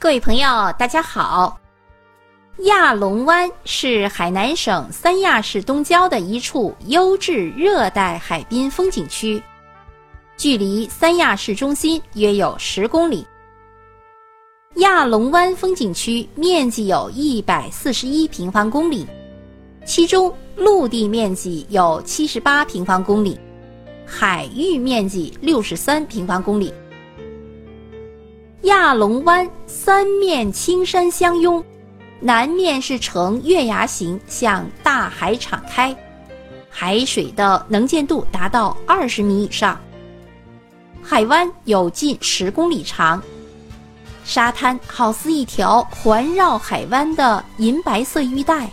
各位朋友，大家好。亚龙湾是海南省三亚市东郊的一处优质热带海滨风景区，距离三亚市中心约有十公里。亚龙湾风景区面积有一百四十一平方公里，其中陆地面积有七十八平方公里，海域面积六十三平方公里。亚龙湾三面青山相拥，南面是呈月牙形向大海敞开，海水的能见度达到二十米以上。海湾有近十公里长，沙滩好似一条环绕海湾的银白色玉带。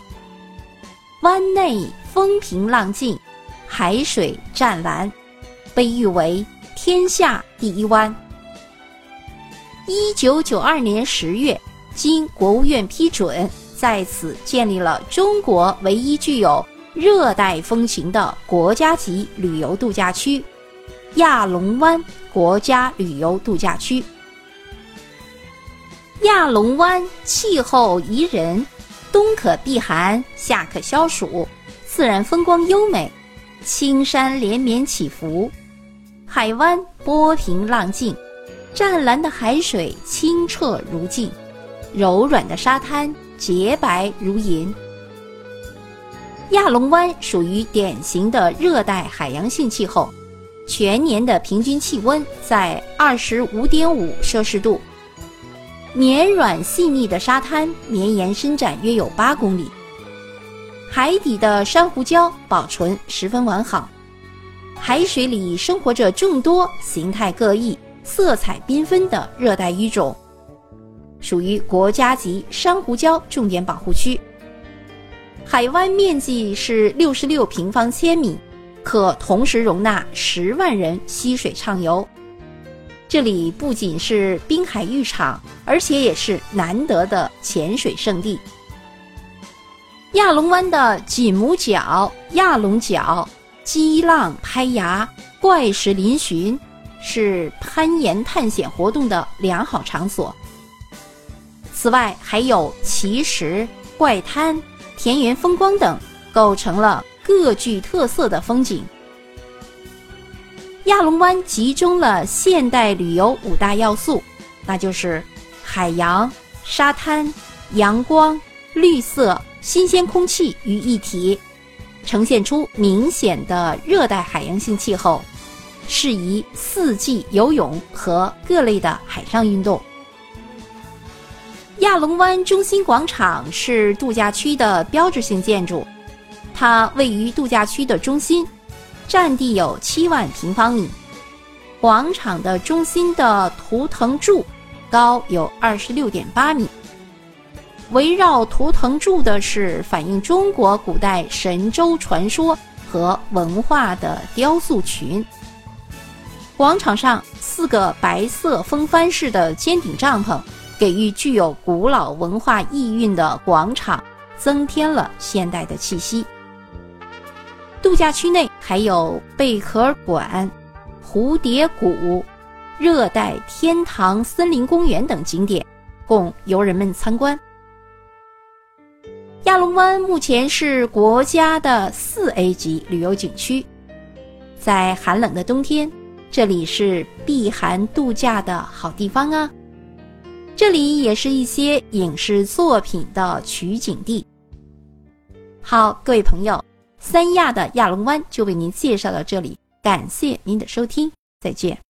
湾内风平浪静，海水湛蓝，被誉为天下第一湾。一九九二年十月，经国务院批准，在此建立了中国唯一具有热带风情的国家级旅游度假区——亚龙湾国家旅游度假区。亚龙湾气候宜人，冬可避寒，夏可消暑，自然风光优美，青山连绵起伏，海湾波平浪静。湛蓝的海水清澈如镜，柔软的沙滩洁白如银。亚龙湾属于典型的热带海洋性气候，全年的平均气温在二十五点五摄氏度。绵软细腻的沙滩绵延伸展约有八公里，海底的珊瑚礁保存十分完好，海水里生活着众多形态各异。色彩缤纷的热带鱼种，属于国家级珊瑚礁重点保护区。海湾面积是六十六平方千米，可同时容纳十万人溪水畅游。这里不仅是滨海浴场，而且也是难得的潜水圣地。亚龙湾的锦母角、亚龙角、激浪拍崖、怪石嶙峋。是攀岩探险活动的良好场所。此外，还有奇石、怪滩、田园风光等，构成了各具特色的风景。亚龙湾集中了现代旅游五大要素，那就是海洋、沙滩、阳光、绿色、新鲜空气于一体，呈现出明显的热带海洋性气候。适宜四季游泳和各类的海上运动。亚龙湾中心广场是度假区的标志性建筑，它位于度假区的中心，占地有七万平方米。广场的中心的图腾柱高有二十六点八米，围绕图腾柱的是反映中国古代神州传说和文化的雕塑群。广场上四个白色风帆式的尖顶帐篷，给予具有古老文化意蕴的广场增添了现代的气息。度假区内还有贝壳馆、蝴蝶谷、热带天堂森林公园等景点，供游人们参观。亚龙湾目前是国家的四 A 级旅游景区，在寒冷的冬天。这里是避寒度假的好地方啊！这里也是一些影视作品的取景地。好，各位朋友，三亚的亚龙湾就为您介绍到这里，感谢您的收听，再见。